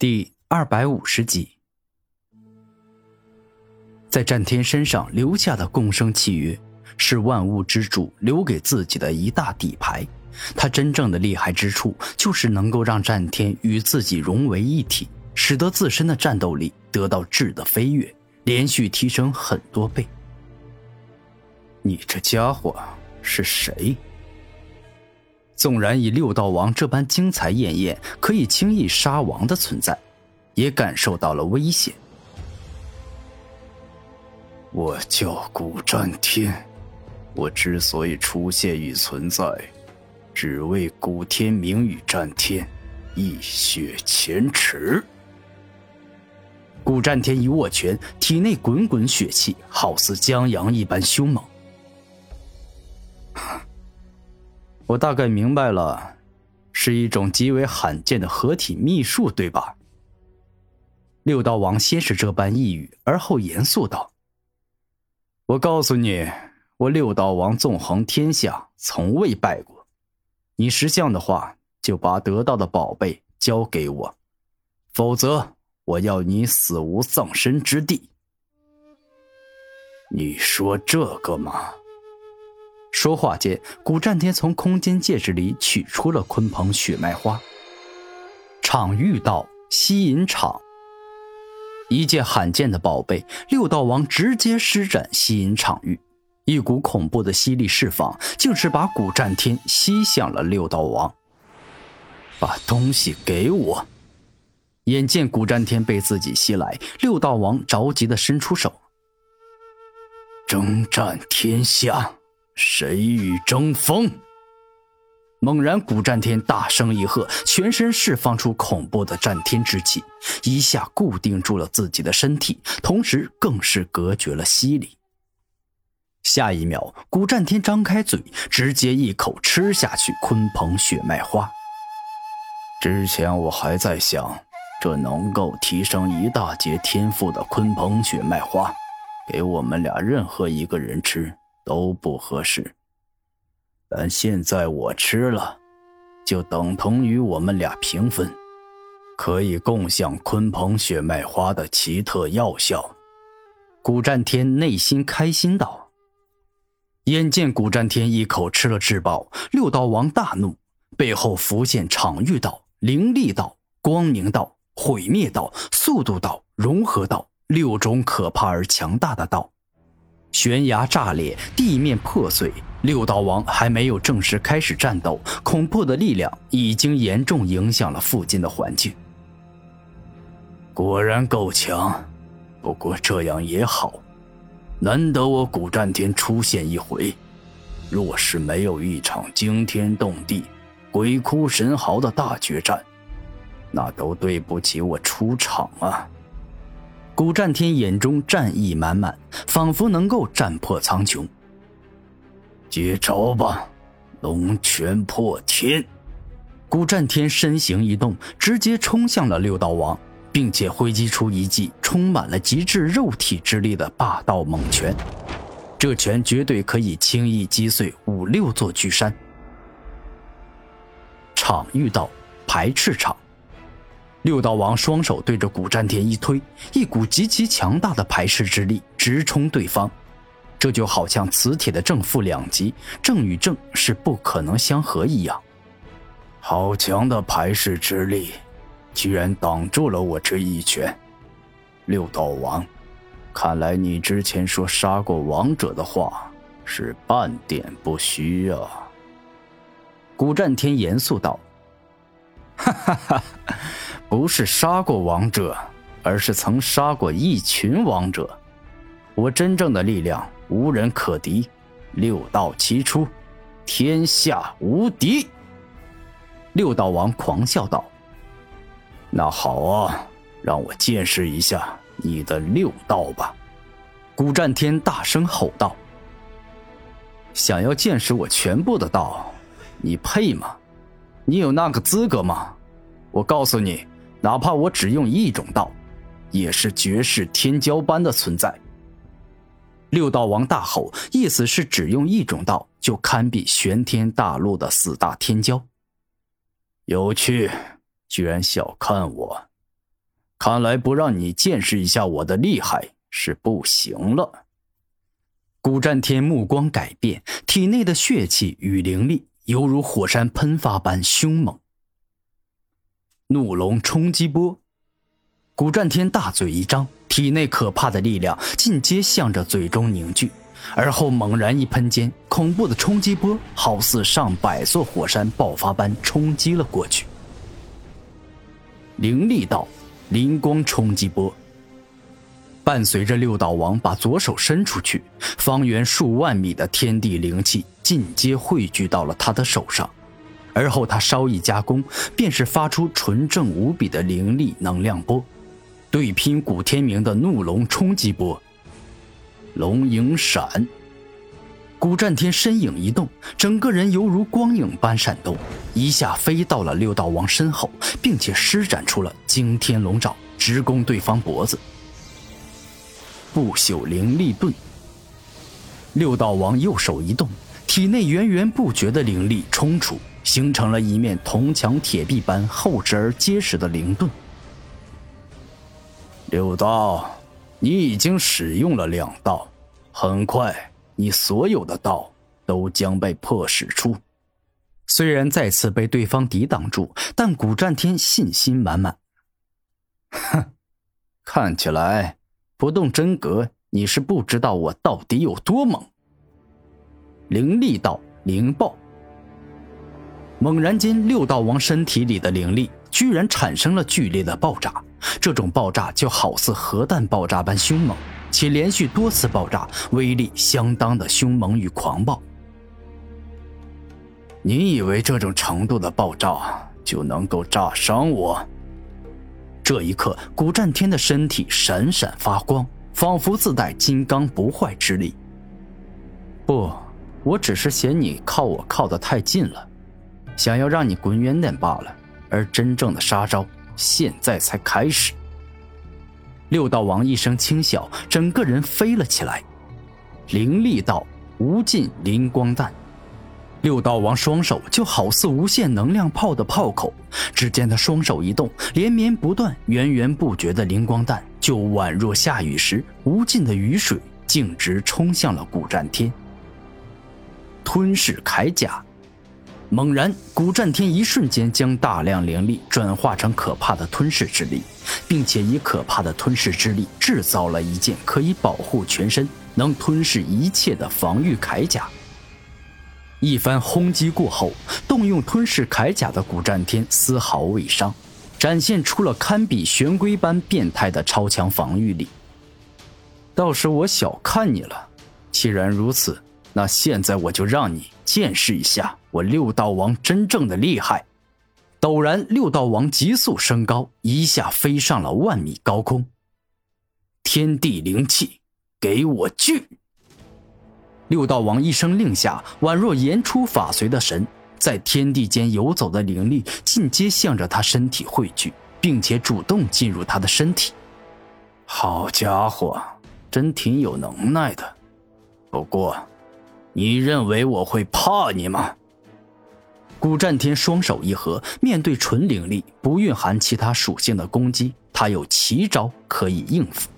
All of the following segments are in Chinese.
第二百五十集，在战天身上留下的共生契约，是万物之主留给自己的一大底牌。他真正的厉害之处，就是能够让战天与自己融为一体，使得自身的战斗力得到质的飞跃，连续提升很多倍。你这家伙是谁？纵然以六道王这般精彩艳艳、可以轻易杀王的存在，也感受到了危险。我叫古战天，我之所以出现与存在，只为古天明与战天一雪前耻。古战天一握拳，体内滚滚血气，好似江洋一般凶猛。我大概明白了，是一种极为罕见的合体秘术，对吧？六道王先是这般一语，而后严肃道：“我告诉你，我六道王纵横天下，从未败过。你识相的话，就把得到的宝贝交给我，否则我要你死无葬身之地。”你说这个吗？说话间，古战天从空间戒指里取出了鲲鹏血脉花。场域道吸引场，一件罕见的宝贝。六道王直接施展吸引场域，一股恐怖的吸力释放，竟是把古战天吸向了六道王。把东西给我！眼见古战天被自己吸来，六道王着急的伸出手。征战天下。谁与争锋？猛然，古战天大声一喝，全身释放出恐怖的战天之气，一下固定住了自己的身体，同时更是隔绝了吸力。下一秒，古战天张开嘴，直接一口吃下去鲲鹏血脉花。之前我还在想，这能够提升一大截天赋的鲲鹏血脉花，给我们俩任何一个人吃。都不合适，但现在我吃了，就等同于我们俩平分，可以共享鲲鹏血脉花的奇特药效。古战天内心开心道。眼见古战天一口吃了至宝，六道王大怒，背后浮现场域道、灵力道、光明道、毁灭道、速度道、融合道六种可怕而强大的道。悬崖炸裂，地面破碎。六道王还没有正式开始战斗，恐怖的力量已经严重影响了附近的环境。果然够强，不过这样也好，难得我古战天出现一回。若是没有一场惊天动地、鬼哭神嚎的大决战，那都对不起我出场啊！古战天眼中战意满满，仿佛能够战破苍穹。接招吧，龙泉破天！古战天身形一动，直接冲向了六道王，并且挥击出一记充满了极致肉体之力的霸道猛拳。这拳绝对可以轻易击碎五六座巨山。场遇到排斥场。六道王双手对着古战天一推，一股极其强大的排斥之力直冲对方，这就好像磁铁的正负两极，正与正是不可能相合一样。好强的排斥之力，居然挡住了我这一拳！六道王，看来你之前说杀过王者的话是半点不虚啊！古战天严肃道：“哈哈哈。”不是杀过王者，而是曾杀过一群王者。我真正的力量无人可敌，六道齐出，天下无敌。六道王狂笑道：“那好啊，让我见识一下你的六道吧！”古战天大声吼道：“想要见识我全部的道，你配吗？你有那个资格吗？我告诉你。”哪怕我只用一种道，也是绝世天骄般的存在。六道王大吼，意思是只用一种道就堪比玄天大陆的四大天骄。有趣，居然小看我！看来不让你见识一下我的厉害是不行了。古战天目光改变，体内的血气与灵力犹如火山喷发般凶猛。怒龙冲击波，古战天大嘴一张，体内可怕的力量尽皆向着嘴中凝聚，而后猛然一喷间，恐怖的冲击波好似上百座火山爆发般冲击了过去。灵力道，灵光冲击波。伴随着六道王把左手伸出去，方圆数万米的天地灵气尽皆汇聚到了他的手上，而后他稍一加工，便是发出纯正无比的灵力能量波，对拼古天明的怒龙冲击波。龙影闪。古战天身影一动，整个人犹如光影般闪动，一下飞到了六道王身后，并且施展出了惊天龙爪，直攻对方脖子。不朽灵力盾。六道王右手一动，体内源源不绝的灵力冲出，形成了一面铜墙铁壁般厚实而结实的灵盾。六道，你已经使用了两道，很快。你所有的道都将被破使出。虽然再次被对方抵挡住，但古战天信心满满。哼，看起来不动真格，你是不知道我到底有多猛。灵力道灵爆。猛然间，六道王身体里的灵力居然产生了剧烈的爆炸，这种爆炸就好似核弹爆炸般凶猛。且连续多次爆炸，威力相当的凶猛与狂暴。你以为这种程度的爆炸就能够炸伤我？这一刻，古战天的身体闪闪发光，仿佛自带金刚不坏之力。不，我只是嫌你靠我靠得太近了，想要让你滚远点罢了。而真正的杀招，现在才开始。六道王一声轻笑，整个人飞了起来。灵力道无尽灵光弹，六道王双手就好似无限能量炮的炮口，只见他双手一动，连绵不断、源源不绝的灵光弹就宛若下雨时无尽的雨水，径直冲向了古战天。吞噬铠甲。猛然，古战天一瞬间将大量灵力转化成可怕的吞噬之力，并且以可怕的吞噬之力制造了一件可以保护全身、能吞噬一切的防御铠甲。一番轰击过后，动用吞噬铠甲的古战天丝毫未伤，展现出了堪比玄龟般变态的超强防御力。倒是我小看你了，既然如此，那现在我就让你见识一下。我六道王真正的厉害！陡然，六道王急速升高，一下飞上了万米高空。天地灵气，给我聚！六道王一声令下，宛若言出法随的神，在天地间游走的灵力尽皆向着他身体汇聚，并且主动进入他的身体。好家伙，真挺有能耐的。不过，你认为我会怕你吗？古战天双手一合，面对纯灵力不蕴含其他属性的攻击，他有奇招可以应付。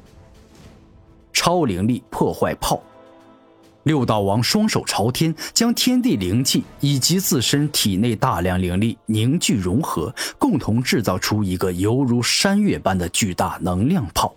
超灵力破坏炮，六道王双手朝天，将天地灵气以及自身体内大量灵力凝聚融合，共同制造出一个犹如山岳般的巨大能量炮。